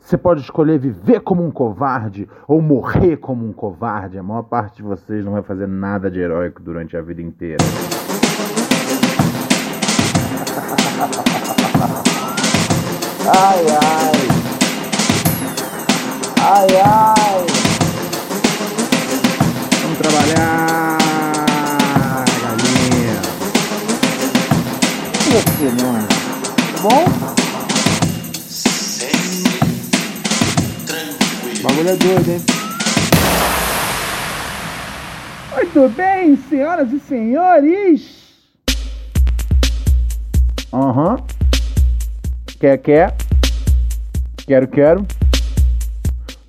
Você pode escolher viver como um covarde ou morrer como um covarde. A maior parte de vocês não vai fazer nada de heróico durante a vida inteira. Ai, ai. Ai, ai. Vamos trabalhar, galinha. E você, meu anjo? Tudo bom? Bagulho é doido, hein? Muito bem, senhoras e senhores. Aham. Quer, quer. Quero, quero.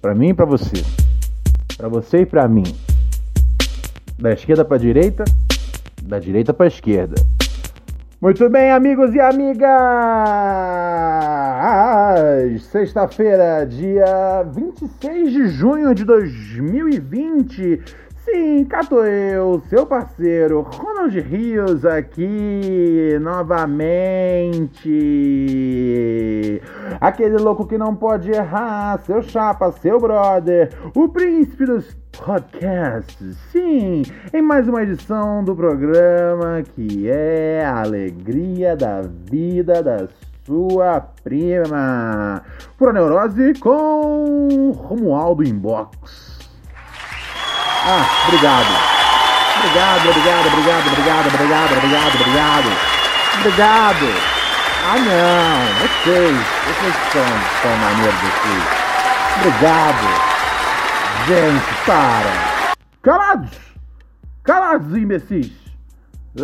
Pra mim e pra você. Pra você e pra mim. Da esquerda pra direita. Da direita pra esquerda. Muito bem, amigos e amigas! Sexta-feira, dia 26 de junho de 2020. Sim, cato eu, seu parceiro Ronald Rios aqui novamente. Aquele louco que não pode errar, seu chapa, seu brother, o príncipe dos podcasts. Sim, em mais uma edição do programa que é a alegria da vida da sua prima. Pura Neurose com Romualdo Inbox. Ah, obrigado. Obrigado, obrigado, obrigado, obrigado, obrigado, obrigado, obrigado. Obrigado. Ah, não. Vocês, vocês são, são maneiros aqui. Obrigado. Gente, para. Calados. Calados, imbecis.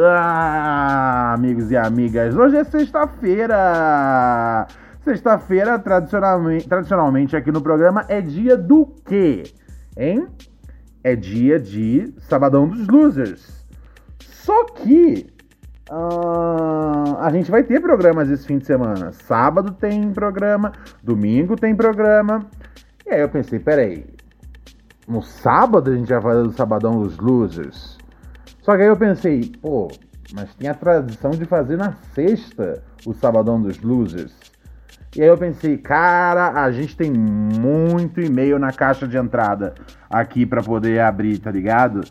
Ah, amigos e amigas, hoje é sexta-feira. Sexta-feira, tradicionalmente, tradicionalmente aqui no programa, é dia do quê? Hein? É dia de Sabadão dos Losers. Só que ah, a gente vai ter programas esse fim de semana. Sábado tem programa, domingo tem programa. E aí eu pensei, peraí, no sábado a gente vai fazer o Sabadão dos Losers. Só que aí eu pensei, pô, mas tem a tradição de fazer na sexta o Sabadão dos Losers. E aí eu pensei, cara, a gente tem muito e-mail na caixa de entrada aqui para poder abrir, tá ligado?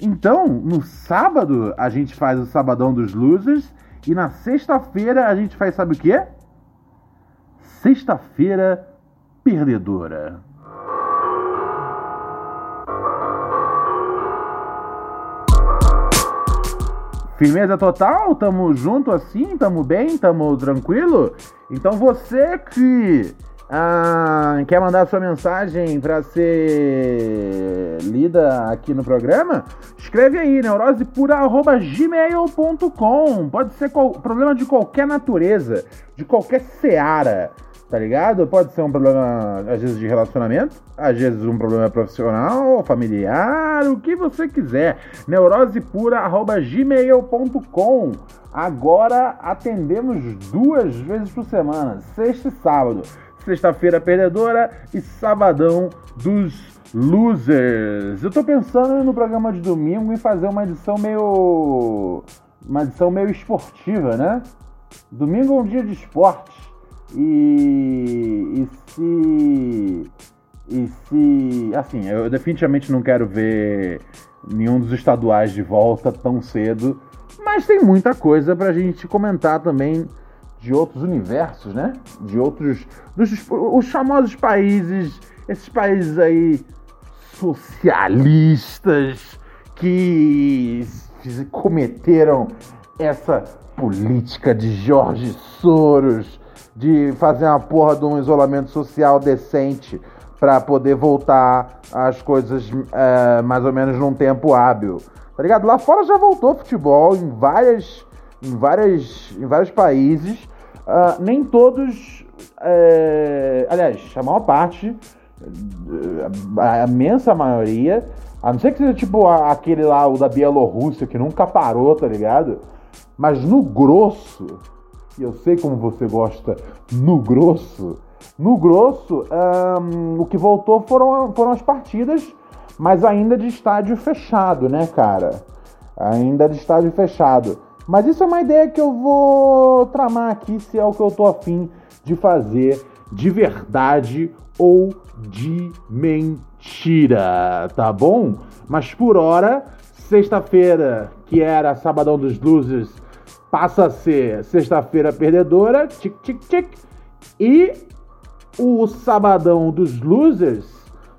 Então, no sábado a gente faz o Sabadão dos Losers e na sexta-feira a gente faz sabe o quê? Sexta-feira perdedora. Firmeza total? Tamo junto assim? Tamo bem? Tamo tranquilo? Então você que ah, quer mandar sua mensagem para ser lida aqui no programa, escreve aí, neurosepura.gmail.com. Pode ser problema de qualquer natureza, de qualquer seara, tá ligado? Pode ser um problema, às vezes, de relacionamento, às vezes um problema profissional, familiar, o que você quiser. neurosepura.gmail.com. Agora atendemos duas vezes por semana, sexta e sábado. Sexta-feira perdedora e sabadão dos losers. Eu tô pensando no programa de domingo em fazer uma edição meio. uma edição meio esportiva, né? Domingo é um dia de esporte. E, e se. E se. Assim, eu definitivamente não quero ver nenhum dos estaduais de volta tão cedo. Mas tem muita coisa pra gente comentar também de outros universos, né? De outros. Dos, os famosos países. Esses países aí socialistas que cometeram essa política de Jorge Soros de fazer uma porra de um isolamento social decente para poder voltar às coisas é, mais ou menos num tempo hábil. Tá ligado? Lá fora já voltou futebol em várias em, várias, em vários países. Uh, nem todos é, aliás, a maior parte, a imensa maioria, a não ser que seja tipo aquele lá, o da Bielorrússia, que nunca parou, tá ligado? Mas no grosso, e eu sei como você gosta no grosso, no grosso, um, o que voltou foram, foram as partidas, mas ainda de estádio fechado, né, cara? Ainda de estádio fechado. Mas isso é uma ideia que eu vou tramar aqui, se é o que eu tô afim de fazer de verdade ou de mentira, tá bom? Mas por hora, sexta-feira, que era sabadão dos losers, passa a ser sexta-feira perdedora, tic tic tic, e o sabadão dos losers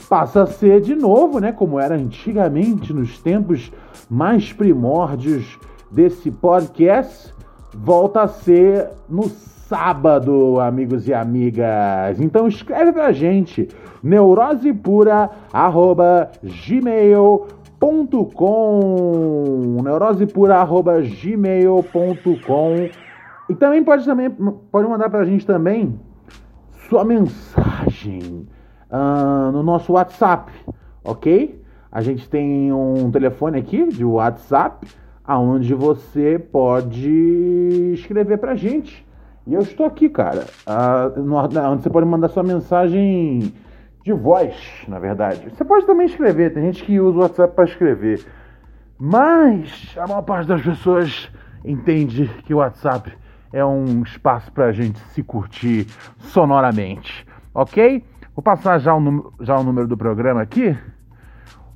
passa a ser de novo, né, como era antigamente nos tempos mais primórdios desse podcast, volta a ser no sábado, amigos e amigas. Então escreve pra gente neurosepura@gmail.com, neurosepura@gmail.com. E também pode também pode mandar pra gente também sua mensagem uh, no nosso WhatsApp, ok? A gente tem um telefone aqui de WhatsApp, aonde você pode escrever pra gente e eu estou aqui, cara, onde você pode mandar sua mensagem de voz, na verdade. Você pode também escrever, tem gente que usa o WhatsApp para escrever. Mas a maior parte das pessoas entende que o WhatsApp é um espaço para a gente se curtir sonoramente, ok? Vou passar já o, já o número do programa aqui.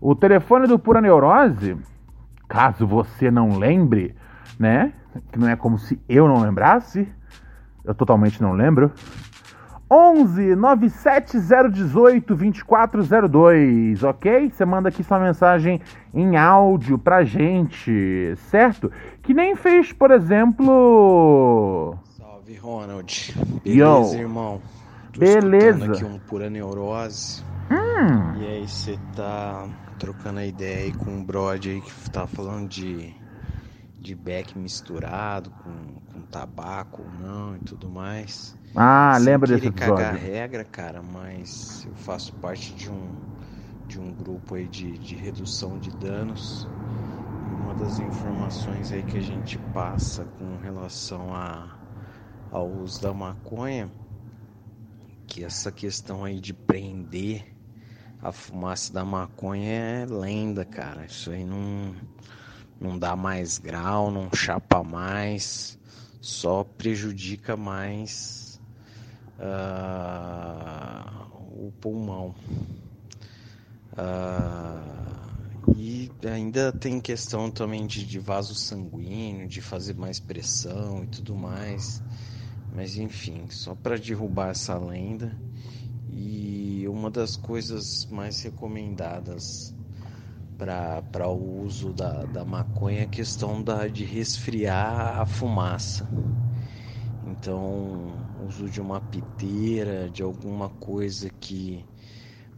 O telefone do Pura Neurose, caso você não lembre, né? Que não é como se eu não lembrasse, eu totalmente não lembro. 11 97018 2402, ok? Você manda aqui sua mensagem em áudio pra gente, certo? Que nem fez, por exemplo. Salve, Ronald. Beleza, Yo. irmão? Tô Beleza. aqui um pura neurose. Hum. E aí, você tá trocando a ideia aí com o Brody aí que tá falando de de beck misturado com, com tabaco ou não e tudo mais. Ah, Sem lembra desse episódio. cagar regra, cara, mas eu faço parte de um de um grupo aí de, de redução de danos. E uma das informações aí que a gente passa com relação a, ao uso da maconha, que essa questão aí de prender a fumaça da maconha é lenda, cara. Isso aí não não dá mais grau, não chapa mais, só prejudica mais uh, o pulmão. Uh, e ainda tem questão também de, de vaso sanguíneo, de fazer mais pressão e tudo mais. Mas enfim, só para derrubar essa lenda. E uma das coisas mais recomendadas para o uso da, da maconha a questão da, de resfriar a fumaça. Então, uso de uma piteira, de alguma coisa que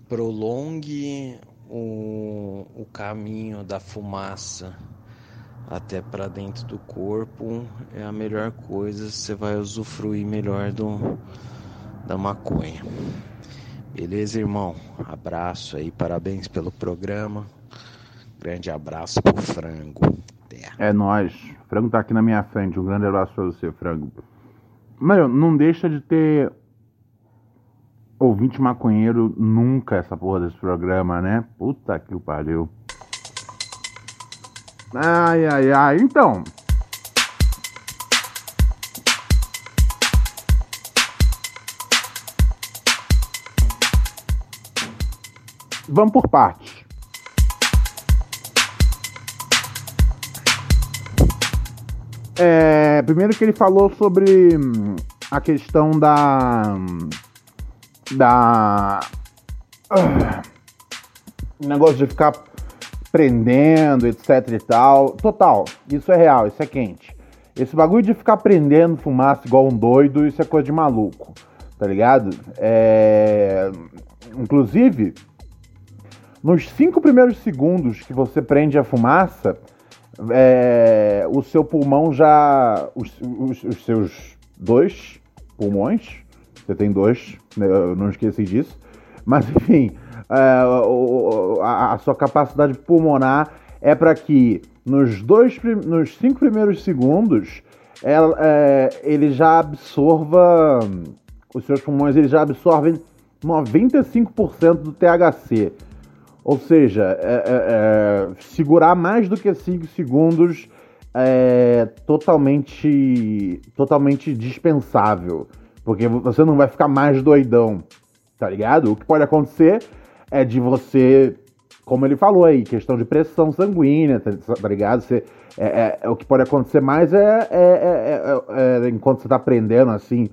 prolongue o, o caminho da fumaça até para dentro do corpo é a melhor coisa, você vai usufruir melhor do, da maconha. Beleza, irmão? Abraço aí, parabéns pelo programa. Grande abraço pro frango. É nós. Frango tá aqui na minha frente. Um grande abraço pra você, frango. Mano, não deixa de ter ouvinte maconheiro nunca essa porra desse programa, né? Puta que o pariu. Ai, ai, ai. Então. Vamos por partes. É, primeiro que ele falou sobre hum, a questão da. Da. Uh, negócio de ficar prendendo, etc e tal. Total, isso é real, isso é quente. Esse bagulho de ficar prendendo fumaça igual um doido, isso é coisa de maluco, tá ligado? É... Inclusive, nos cinco primeiros segundos que você prende a fumaça, é, o seu pulmão já. Os, os, os, seus dois pulmões Você tem dois, né, eu não esqueci disso. Mas enfim, é, a, a, sua capacidade pulmonar é para que nos dois, nos cinco primeiros segundos ela, é, ele já absorva, os seus pulmões eles já absorvem 95% do THC. Ou seja, é, é, é, segurar mais do que 5 segundos é totalmente, totalmente dispensável. Porque você não vai ficar mais doidão, tá ligado? O que pode acontecer é de você, como ele falou aí, questão de pressão sanguínea, tá, tá ligado? Você, é, é, é, o que pode acontecer mais é, é, é, enquanto você tá aprendendo assim,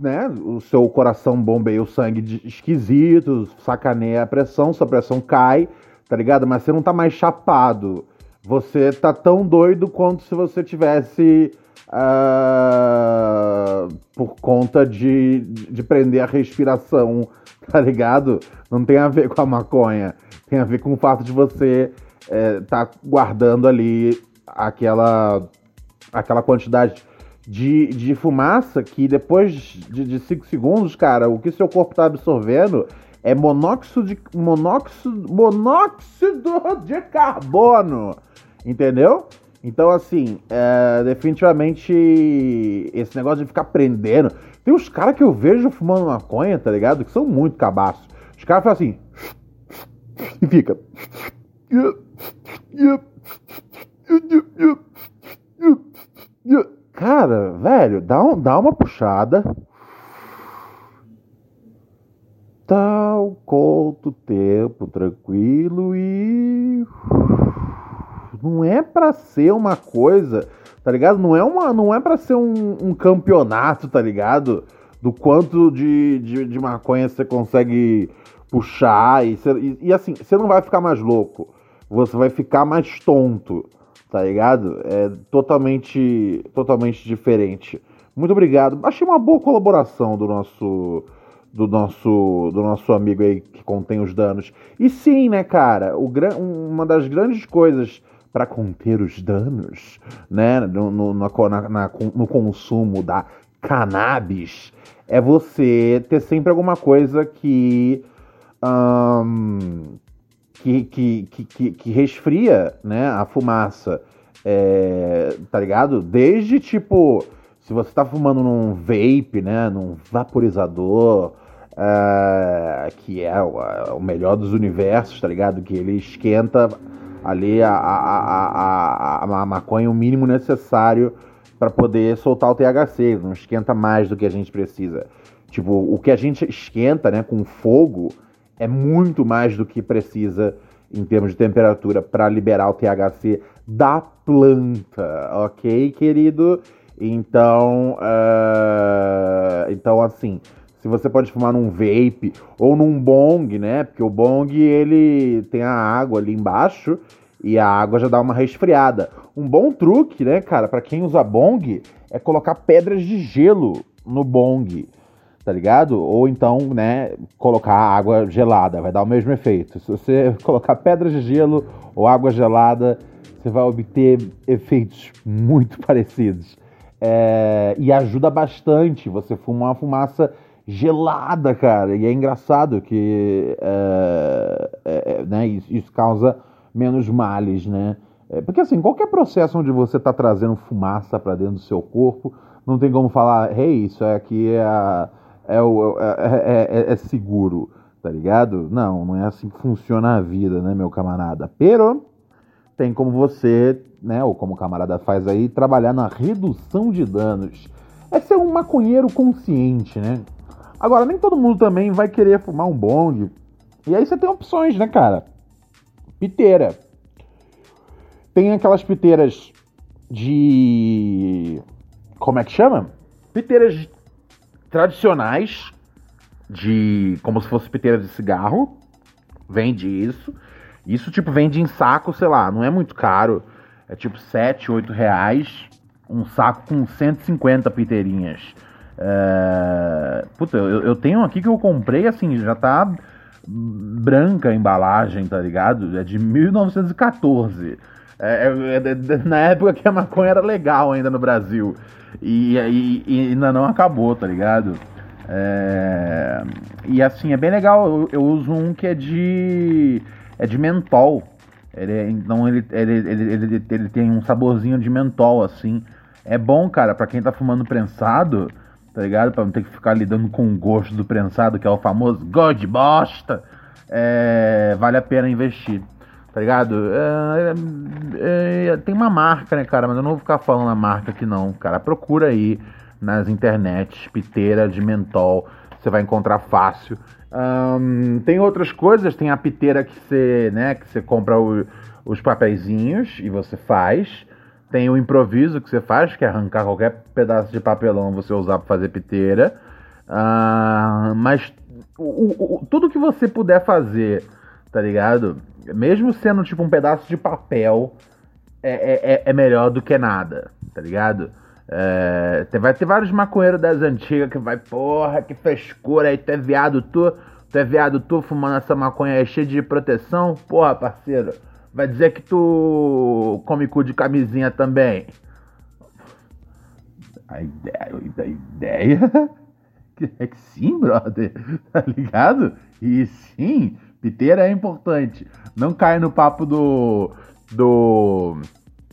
né? O seu coração bombeia o sangue esquisito, sacaneia a pressão, sua pressão cai, tá ligado? Mas você não tá mais chapado. Você tá tão doido quanto se você tivesse. Uh, por conta de, de prender a respiração, tá ligado? Não tem a ver com a maconha. Tem a ver com o fato de você é, tá guardando ali aquela, aquela quantidade de, de fumaça que depois de 5 segundos, cara, o que seu corpo tá absorvendo é monóxido de, monóxido, monóxido de carbono. Entendeu? Então, assim, é, definitivamente esse negócio de ficar prendendo. Tem uns caras que eu vejo fumando maconha, tá ligado? Que são muito cabaços. Os caras fazem assim. E fica. Cara, velho, dá, um, dá uma puxada. Tal, conta o tempo tranquilo e. Não é para ser uma coisa, tá ligado? Não é, uma, não é para ser um, um, campeonato, tá ligado? Do quanto de, de, de maconha você consegue puxar e, e, e assim, você não vai ficar mais louco. Você vai ficar mais tonto tá ligado? É totalmente, totalmente diferente. Muito obrigado. Achei uma boa colaboração do nosso do nosso do nosso amigo aí que contém os danos. E sim, né, cara, o, uma das grandes coisas para conter os danos, né, no, no, na, na, no consumo da cannabis, é você ter sempre alguma coisa que um, que, que, que, que resfria né, a fumaça. É, tá ligado? Desde tipo, se você tá fumando num vape, né? Num vaporizador, é, que é o, é o, melhor dos universos, tá ligado? Que ele esquenta ali a, a, a, a, maconha o mínimo necessário para poder soltar o THC. Não esquenta mais do que a gente precisa. Tipo, o que a gente esquenta, né, com fogo é muito mais do que precisa em termos de temperatura para liberar o THC da planta, ok, querido? Então, uh, então assim, se você pode fumar num vape ou num bong, né? Porque o bong ele tem a água ali embaixo e a água já dá uma resfriada. Um bom truque, né, cara, para quem usa bong é colocar pedras de gelo no bong tá ligado? Ou então, né, colocar água gelada, vai dar o mesmo efeito. Se você colocar pedras de gelo ou água gelada, você vai obter efeitos muito parecidos. É, e ajuda bastante você fumar uma fumaça gelada, cara. E é engraçado que é, é, é né, isso, isso, causa menos males, né? É, porque assim, qualquer processo onde você está trazendo fumaça para dentro do seu corpo, não tem como falar, hey, isso aqui é a é, o, é, é, é, é, seguro, tá ligado? Não, não é assim que funciona a vida, né, meu camarada? Pero tem como você, né, ou como o camarada faz aí, trabalhar na redução de danos. É ser um maconheiro consciente, né? Agora, nem todo mundo também vai querer fumar um bong. E aí você tem opções, né, cara? Piteira. Tem aquelas piteiras de. Como é que chama? Piteiras tradicionais, de como se fosse piteira de cigarro. Vende isso. Isso, tipo, vende em saco, sei lá, não é muito caro. É tipo 7, 8 reais. Um saco com 150 piteirinhas. É... Puta, eu, eu tenho aqui que eu comprei, assim, já tá branca a embalagem, tá ligado? É de 1914. É, é, é, na época que a maconha era legal ainda no Brasil. E, e, e ainda não acabou, tá ligado? É, e assim, é bem legal. Eu, eu, uso um que é de. É de mentol. Ele, então ele, ele, ele, ele, ele tem um saborzinho de mentol, assim. É bom, cara, para quem tá fumando prensado, tá ligado? Pra não ter que ficar lidando com o gosto do prensado, que é o famoso gosto de bosta. É, vale a pena investir, tá ligado? É, é, é, tem uma marca, né, cara? Mas eu não vou ficar falando a marca aqui, não, cara. Procura aí nas internet, piteira de mentol, você vai encontrar fácil. Um, tem outras coisas, tem a piteira que você, né, que você compra o, os papeizinhos e você faz. Tem o improviso que você faz, que é arrancar qualquer pedaço de papelão você usar para fazer piteira. Uh, mas o, o, tudo que você puder fazer, tá ligado? Mesmo sendo tipo um pedaço de papel, é, é, é, é melhor do que nada, tá ligado? É, vai ter vários maconheiros das antigas que vai, porra, que frescura aí, tu é viado, tu, tu é viado, tu fumando essa maconha aí cheia de proteção, porra, parceiro, vai dizer que tu come cu de camisinha também. A ideia, a ideia é que sim, brother, tá ligado? E sim, piteira é importante. Não cai no papo do do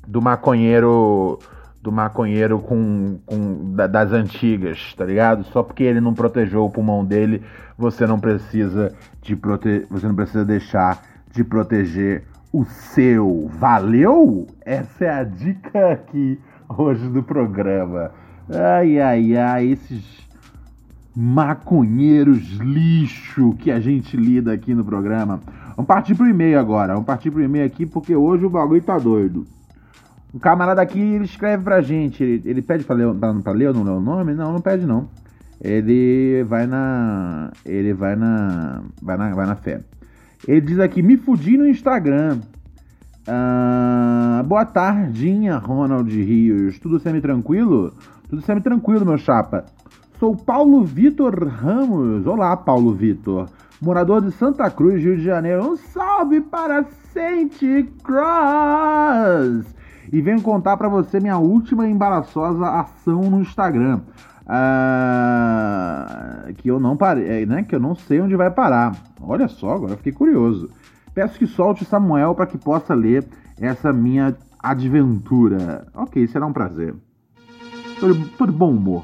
do maconheiro do maconheiro com, com das antigas, tá ligado? Só porque ele não protegeu o pulmão dele, você não precisa de prote... você não precisa deixar de proteger o seu. Valeu? Essa é a dica aqui hoje do programa. Ai ai ai, esses maconheiros lixo que a gente lida aqui no programa. Vamos partir pro e-mail agora. Vamos partir pro e-mail aqui porque hoje o bagulho tá doido. Um camarada aqui, ele escreve pra gente. Ele, ele pede pra ler, pra, pra ler ou não ler o nome? Não, não pede não. Ele vai na. Ele vai na. Vai na, vai na fé. Ele diz aqui, me fudi no Instagram. Ah, boa tardinha, Ronald Rios. Tudo semi-tranquilo? Tudo semi-tranquilo, meu chapa. Sou Paulo Vitor Ramos. Olá, Paulo Vitor. Morador de Santa Cruz, Rio de Janeiro. Um salve para Saint Cross e venho contar para você minha última embaraçosa ação no Instagram. Uh, que eu não parei, é, né? Que eu não sei onde vai parar. Olha só, agora fiquei curioso. Peço que solte Samuel para que possa ler essa minha adventura. Ok, será um prazer. De bom humor.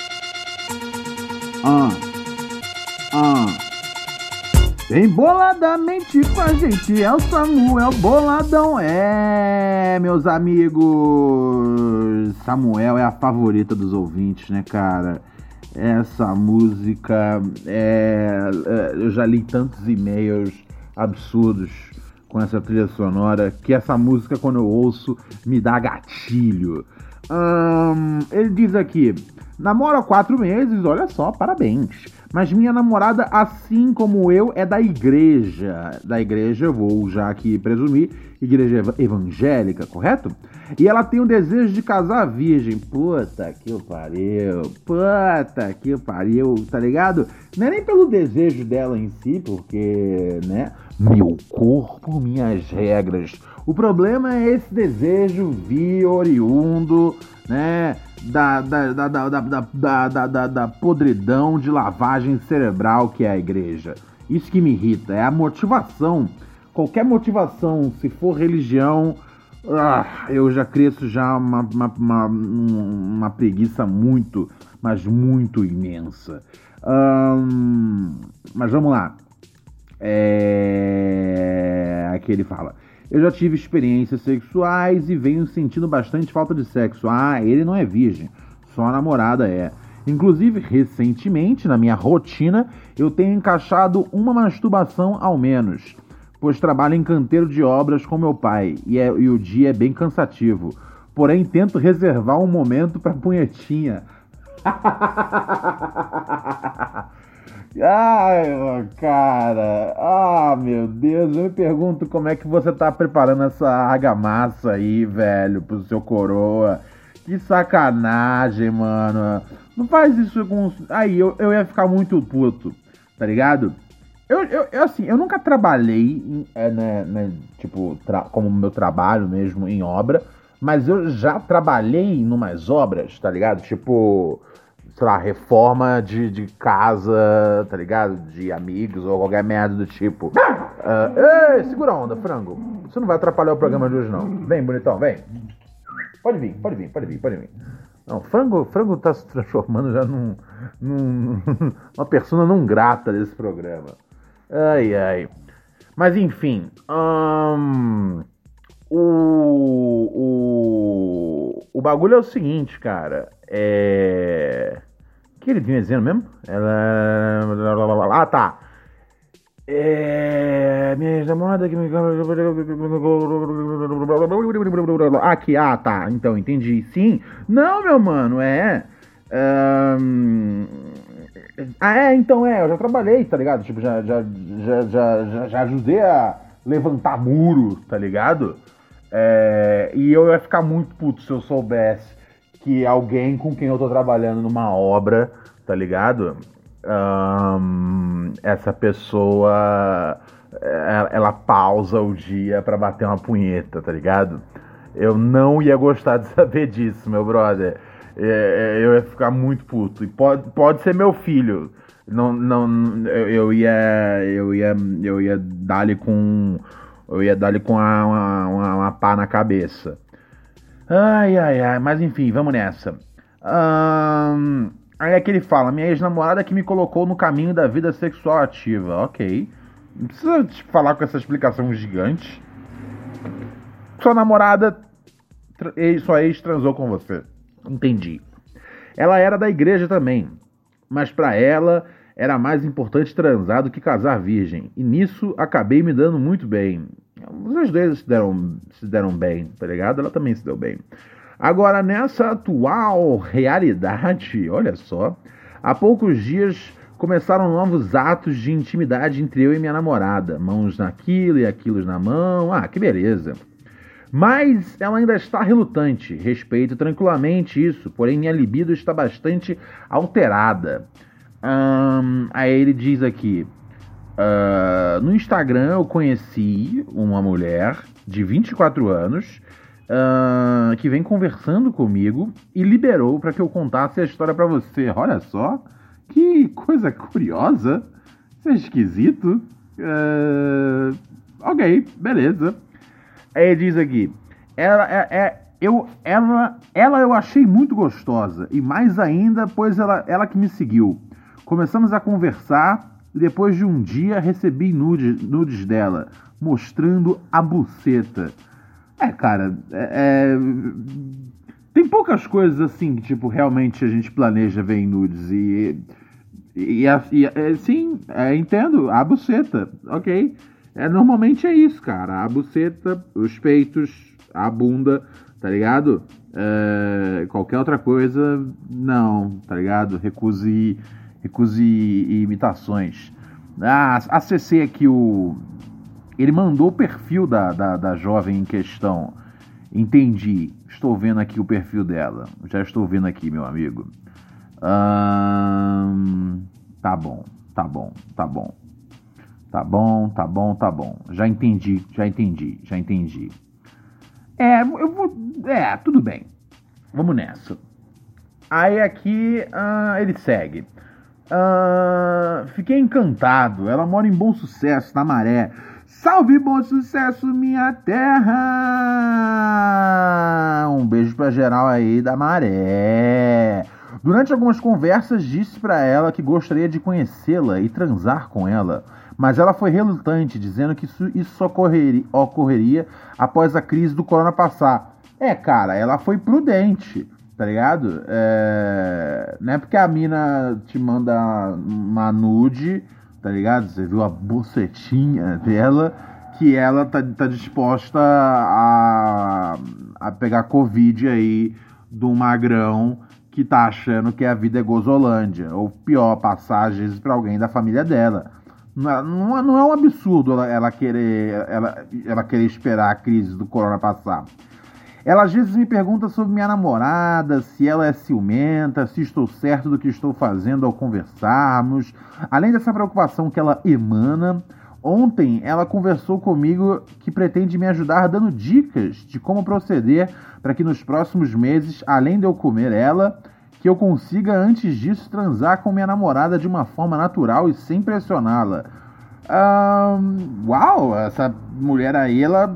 Ah. Ah. Vem boladamente com a gente, é o Samuel Boladão. É, meus amigos. Samuel é a favorita dos ouvintes, né, cara? Essa música é, é. Eu já li tantos e-mails absurdos com essa trilha sonora que essa música, quando eu ouço, me dá gatilho. Ele diz aqui: Namoro há quatro meses, olha só, parabéns. Mas minha namorada, assim como eu, é da igreja. Da igreja, vou já aqui presumir, igreja evangélica, correto? E ela tem o desejo de casar virgem. Puta que pariu. Puta que pariu, tá ligado? Não é nem pelo desejo dela em si, porque, né? Meu corpo, minhas regras. O problema é esse desejo vir oriundo, né? da, da, da, da, da, da, da, da podridão de lavagem cerebral que é a igreja. Isso que me irrita, é a motivação. Qualquer motivação, se for religião, ah, eu já cresço já uma, uma, uma, uma preguiça muito, mas muito imensa. mas vamos lá. É... Aqui ele fala. Eu já tive experiências sexuais e venho sentindo bastante falta de sexo. Ah, ele não é virgem, só a namorada é. Inclusive, recentemente, na minha rotina, eu tenho encaixado uma masturbação ao menos, pois trabalho em canteiro de obras com meu pai e, é, e o dia é bem cansativo. Porém, tento reservar um momento para punhetinha. Ai, cara. Ah, meu Deus. Eu me pergunto como é que você tá preparando essa argamassa aí, velho, pro seu coroa. Que sacanagem, mano. Não faz isso com. Aí, eu, eu ia ficar muito puto, tá ligado? Eu, eu, eu assim, eu nunca trabalhei, é, né, né, tipo, como meu trabalho mesmo em obra, mas eu já trabalhei em umas obras, tá ligado? Tipo sei lá, reforma de, de casa, tá ligado? De amigos ou qualquer merda do tipo. Uh, ei, segura a onda, frango. Você não vai atrapalhar o programa de hoje, não. Vem, bonitão, vem. Pode vir, pode vir, pode vir, pode vir. Não, frango, frango tá se transformando já num, num uma persona não grata desse programa. Ai, ai. Mas enfim, um, o, o, o bagulho é o seguinte, cara. É. O que ele vinha dizendo mesmo? Ela. Ah, tá. É. Minha namorada que me. Aqui, ah, tá. Então, entendi. Sim. Não, meu mano, é. Um... Ah, é, então é, eu já trabalhei, tá ligado? Tipo, já, já, já, já, já, já ajudei a levantar muro, tá ligado? É, e eu ia ficar muito puto se eu soubesse que alguém com quem eu tô trabalhando numa obra, tá ligado? Um, essa pessoa ela, é, ela pausa o dia para bater uma punheta, tá ligado? Eu não ia gostar de saber disso, meu brother. É, é, eu ia ficar muito puto. E pode, pode ser meu filho. Não, não, eu, eu ia, eu ia, eu ia dar-lhe com, eu ia dar-lhe com uma, uma, uma pá na cabeça. Ai, ai, ai, mas enfim, vamos nessa. Um, aí é que ele fala: minha ex-namorada que me colocou no caminho da vida sexual ativa. Ok. Não precisa falar com essa explicação gigante. Sua namorada, sua ex transou com você. Entendi. Ela era da igreja também, mas para ela era mais importante transar do que casar virgem. E nisso acabei me dando muito bem. Os dois se deram, se deram bem, tá ligado? Ela também se deu bem. Agora, nessa atual realidade, olha só, há poucos dias começaram novos atos de intimidade entre eu e minha namorada. Mãos naquilo e aquilo na mão. Ah, que beleza. Mas ela ainda está relutante. Respeito tranquilamente isso, porém minha libido está bastante alterada. Hum, aí ele diz aqui: Uh, no Instagram eu conheci uma mulher de 24 anos uh, que vem conversando comigo e liberou para que eu contasse a história para você. Olha só, que coisa curiosa. Isso é esquisito. Uh, ok, beleza. Aí diz aqui, ela é, é, eu, ela, ela eu achei muito gostosa e mais ainda, pois ela, ela que me seguiu. Começamos a conversar e depois de um dia recebi nudes, nudes dela, mostrando a buceta. É, cara, é, é, tem poucas coisas assim que, tipo, realmente a gente planeja ver em nudes. E, e, e, e sim, é, entendo, a buceta, ok. É, normalmente é isso, cara. A buceta, os peitos, a bunda, tá ligado? É, qualquer outra coisa, não, tá ligado? Recuse recuse e imitações. Ah, acessei aqui o. Ele mandou o perfil da, da, da jovem em questão. Entendi. Estou vendo aqui o perfil dela. Já estou vendo aqui, meu amigo. Hum, tá bom, tá bom, tá bom. Tá bom, tá bom, tá bom. Já entendi, já entendi, já entendi. É, eu vou. É, tudo bem. Vamos nessa. Aí aqui uh, ele segue. Uh, fiquei encantado. Ela mora em Bom Sucesso, na Maré. Salve Bom Sucesso, minha terra! Um beijo pra geral aí da Maré. Durante algumas conversas, disse para ela que gostaria de conhecê-la e transar com ela, mas ela foi relutante, dizendo que isso, só ocorreria, ocorreria após a crise do corona passar. É, cara, ela foi prudente, tá ligado? É... Não é porque a mina te manda uma nude, tá ligado? Você viu a bucetinha dela, que ela tá, tá disposta a, a pegar Covid aí do magrão que tá achando que a vida é gozolândia, ou pior, vezes pra alguém da família dela. Não, é, é, não é um absurdo ela, ela, querer, ela, ela querer esperar a crise do corona passar. Ela às vezes me pergunta sobre minha namorada, se ela é ciumenta, se estou certo do que estou fazendo ao conversarmos. Além dessa preocupação que ela emana, ontem ela conversou comigo que pretende me ajudar dando dicas de como proceder para que nos próximos meses, além de eu comer ela, que eu consiga antes disso transar com minha namorada de uma forma natural e sem pressioná-la. Um, uau, essa mulher aí, ela,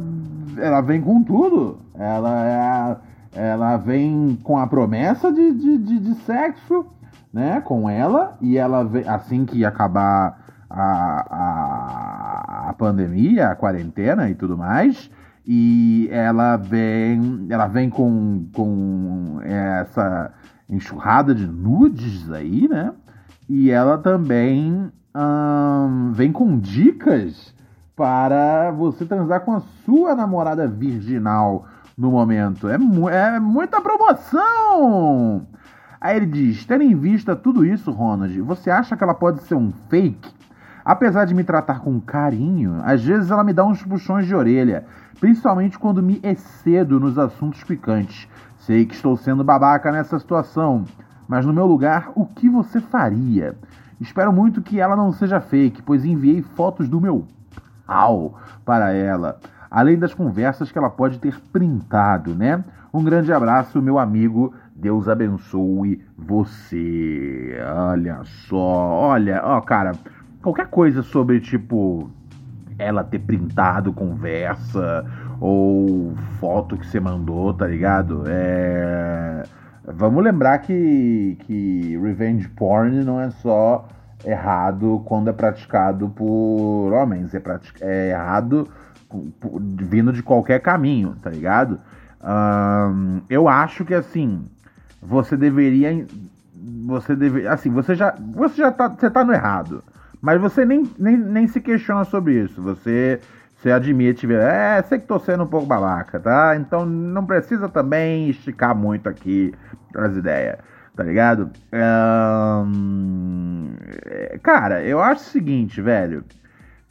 ela vem com tudo. Ela, é, ela vem com a promessa de, de, de, de sexo, né, com ela, e ela vem, assim que acabar a, a, a pandemia, a quarentena e tudo mais, e ela vem, ela vem com, com essa enxurrada de nudes aí, né? E ela também hum, vem com dicas para você transar com a sua namorada virginal no momento. É, mu é muita promoção! Aí ele diz: tendo em vista tudo isso, Ronald, você acha que ela pode ser um fake? Apesar de me tratar com carinho, às vezes ela me dá uns puxões de orelha, principalmente quando me excedo nos assuntos picantes. Sei que estou sendo babaca nessa situação, mas no meu lugar, o que você faria? Espero muito que ela não seja fake, pois enviei fotos do meu pau para ela, além das conversas que ela pode ter printado, né? Um grande abraço, meu amigo. Deus abençoe você. Olha só, olha, ó, cara, qualquer coisa sobre, tipo, ela ter printado conversa ou foto que você mandou, tá ligado? É. Vamos lembrar que, que revenge porn não é só errado quando é praticado por homens, é, pratic... é errado vindo de qualquer caminho, tá ligado? Um, eu acho que assim, você deveria. Você deveria. Assim, você já. Você já tá. Você tá no errado. Mas você nem, nem, nem se questiona sobre isso. Você, você admite, é, sei que tô sendo um pouco babaca, tá? Então não precisa também esticar muito aqui as ideias, tá ligado? Um, cara, eu acho o seguinte, velho.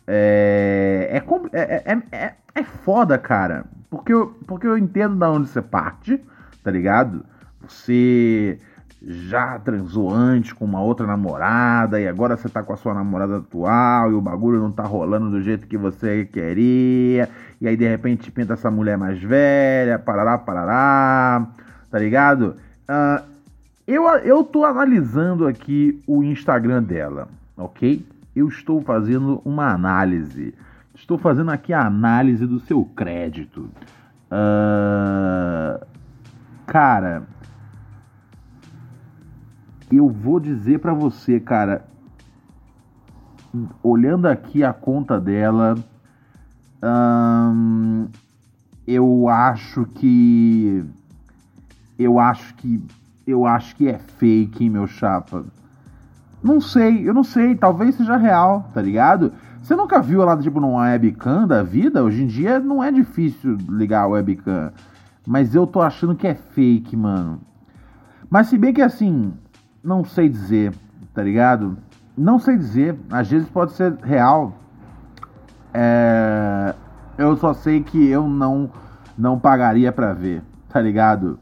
É, é, é, é, é foda, cara. Porque eu, porque eu entendo da onde você parte, tá ligado? Você já transou antes com uma outra namorada e agora você tá com a sua namorada atual e o bagulho não tá rolando do jeito que você queria. E aí de repente pinta essa mulher mais velha, parará, parará, tá ligado? Uh, eu, eu tô analisando aqui o Instagram dela, ok? Eu estou fazendo uma análise. Estou fazendo aqui a análise do seu crédito. Uh, cara, eu vou dizer para você, cara, olhando aqui a conta dela, eu acho que eu acho que eu acho que é fake, meu chapa. Não sei, eu não sei, talvez seja real, tá ligado? Você nunca viu ela tipo numa webcam da vida? Hoje em dia não é difícil ligar a webcam. Mas eu tô achando que é fake, mano. Mas se bem que assim, não sei dizer, tá ligado? Não sei dizer, às vezes pode ser real. É... Eu só sei que eu não não pagaria para ver, tá ligado?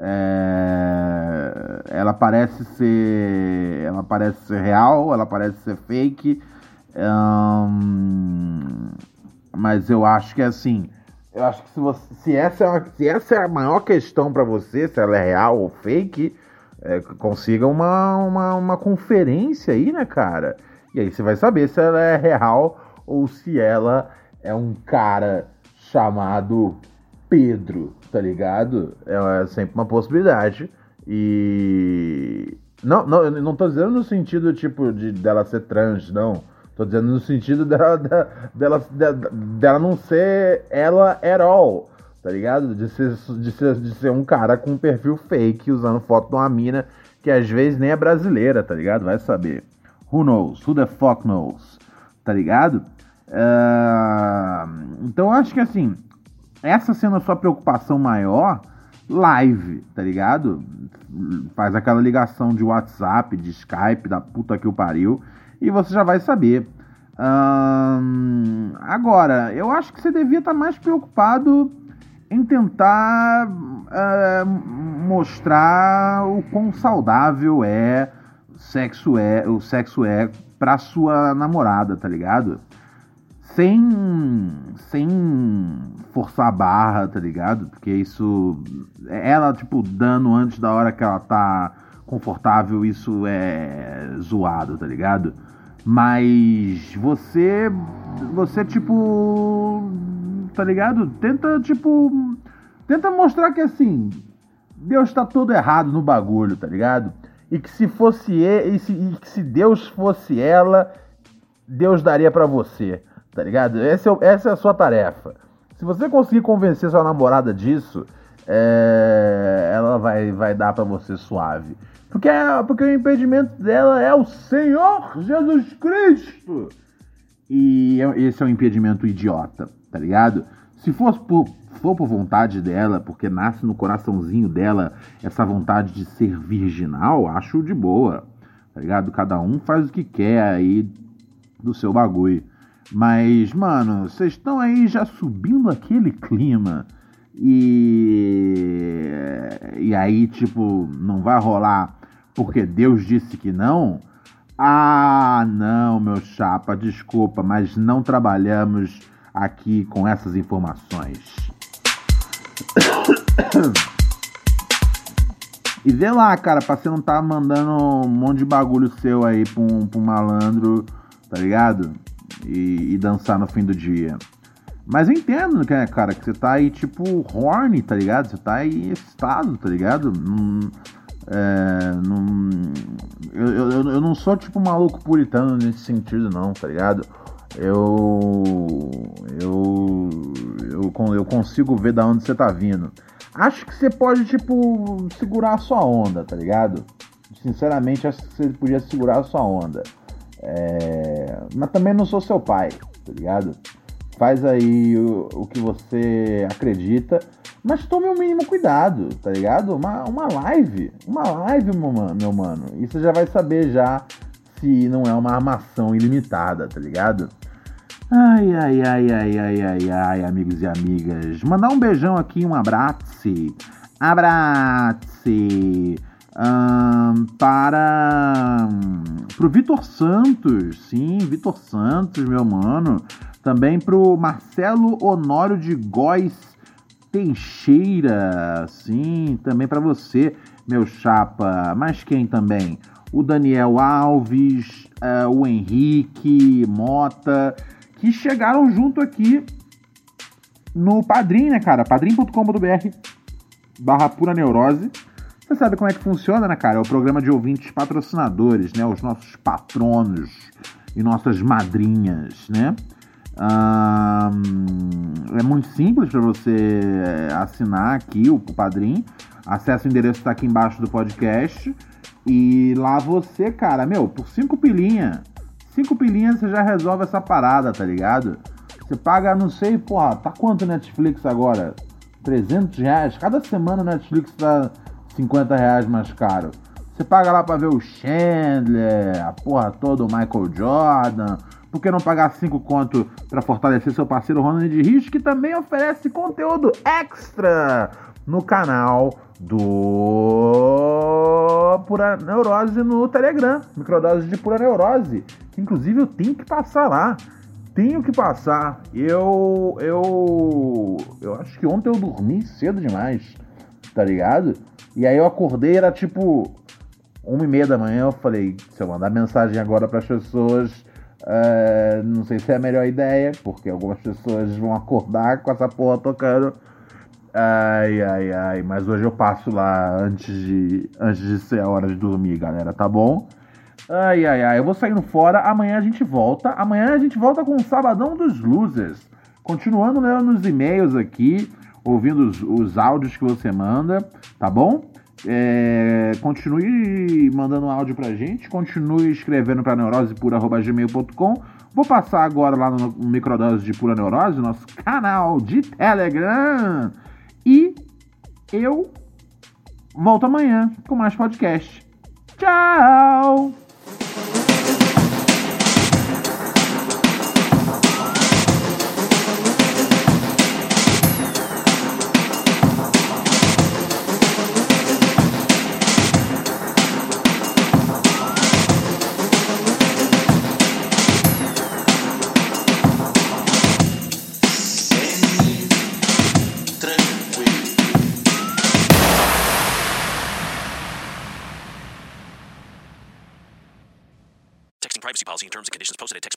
É... Ela parece ser, ela parece ser real, ela parece ser fake, mas eu acho que é assim, eu acho que se, você, se essa é uma, se essa é a maior questão para você, se ela é real ou fake, é, consiga uma, uma, uma conferência aí, né, cara? E aí você vai saber se ela é real ou se ela é um cara chamado Pedro, tá ligado? É sempre uma possibilidade. E. Não, não, eu não tô dizendo no sentido, tipo, de dela ser trans, não. Tô dizendo no sentido dela, dela, dela, dela não ser ela at all, tá ligado? De ser, de, ser, de ser um cara com um perfil fake usando foto de uma mina que às vezes nem é brasileira, tá ligado? Vai saber. Who knows? Who the fuck knows? Tá ligado? Uh, então acho que assim, essa sendo a sua preocupação maior, live, tá ligado? Faz aquela ligação de WhatsApp, de Skype, da puta que o pariu, e você já vai saber. Um, agora, eu acho que você devia estar tá mais preocupado em tentar uh, mostrar o quão saudável é sexo é o sexo é pra sua namorada, tá ligado? sem sem forçar a barra, tá ligado? Porque isso ela tipo dando antes da hora que ela tá confortável, isso é zoado, tá ligado? Mas você você tipo tá ligado? Tenta tipo tenta mostrar que assim, Deus tá todo errado no bagulho, tá ligado? E que se fosse ele, e, se, e que se Deus fosse ela, Deus daria para você tá ligado? Essa é, essa é a sua tarefa. Se você conseguir convencer sua namorada disso, é, ela vai, vai dar para você suave. Porque, é, porque o impedimento dela é o Senhor Jesus Cristo. E é, esse é um impedimento idiota, tá ligado? Se for por, for por vontade dela, porque nasce no coraçãozinho dela essa vontade de ser virginal, acho de boa, tá ligado? Cada um faz o que quer aí do seu bagulho. Mas, mano, vocês estão aí já subindo aquele clima. E. E aí, tipo, não vai rolar porque Deus disse que não? Ah, não, meu chapa, desculpa, mas não trabalhamos aqui com essas informações. E vê lá, cara, pra você não tá mandando um monte de bagulho seu aí pra um, pra um malandro, tá ligado? E, e dançar no fim do dia. Mas eu entendo, né, cara, que você tá aí, tipo, horny, tá ligado? Você tá aí excitado, tá ligado? Num, é, num, eu, eu, eu não sou, tipo, maluco puritano nesse sentido, não, tá ligado? Eu, eu, eu, eu consigo ver da onde você tá vindo. Acho que você pode, tipo, segurar a sua onda, tá ligado? Sinceramente, acho que você podia segurar a sua onda. É... Mas também não sou seu pai, tá ligado? Faz aí o, o que você acredita, mas tome o mínimo cuidado, tá ligado? Uma, uma live, uma live, meu mano. E você já vai saber já se não é uma armação ilimitada, tá ligado? Ai, ai, ai, ai, ai, ai, ai, amigos e amigas. Mandar um beijão aqui, um abraço. Abraço um, para o Vitor Santos, sim, Vitor Santos, meu mano. Também para o Marcelo Honório de Góis Teixeira, sim, também para você, meu chapa. Mas quem também? O Daniel Alves, uh, o Henrique Mota, que chegaram junto aqui no Padrim, né, cara? padrim.com.br barra pura neurose você sabe como é que funciona, né, cara? É o programa de ouvintes patrocinadores, né? Os nossos patronos e nossas madrinhas, né? é muito simples para você é, assinar aqui o, o Padrim. Acesse o endereço que tá aqui embaixo do podcast. E lá você, cara, meu, por cinco pilinha, cinco pilinhas você já resolve essa parada, tá ligado? Você paga, não sei, porra, tá quanto Netflix agora? 300 reais? Cada semana o Netflix tá 50 reais mais caro. Você paga lá pra ver o Chandler, a porra toda, o Michael Jordan. Por que não pagar 5 conto para fortalecer seu parceiro Ronald Rich, que também oferece conteúdo extra no canal do Pura Neurose no Telegram, microdose de Pura Neurose. Inclusive eu tenho que passar lá. Tenho que passar. Eu eu eu acho que ontem eu dormi cedo demais tá ligado? E aí eu acordei, era tipo uma e meia da manhã, eu falei, se eu mandar mensagem agora para as pessoas, uh, não sei se é a melhor ideia, porque algumas pessoas vão acordar com essa porra tocando. Ai, ai, ai, mas hoje eu passo lá antes de, antes de ser a hora de dormir, galera, tá bom? Ai, ai, ai, eu vou saindo fora, amanhã a gente volta, amanhã a gente volta com o Sabadão dos Losers. Continuando lendo nos e-mails aqui, ouvindo os, os áudios que você manda, tá bom? É, continue mandando áudio pra gente, continue escrevendo pra neurosepura.gmail.com. Vou passar agora lá no, Microdose de Pura Neurose, nosso canal de Telegram. E eu volto amanhã com mais podcast. Tchau!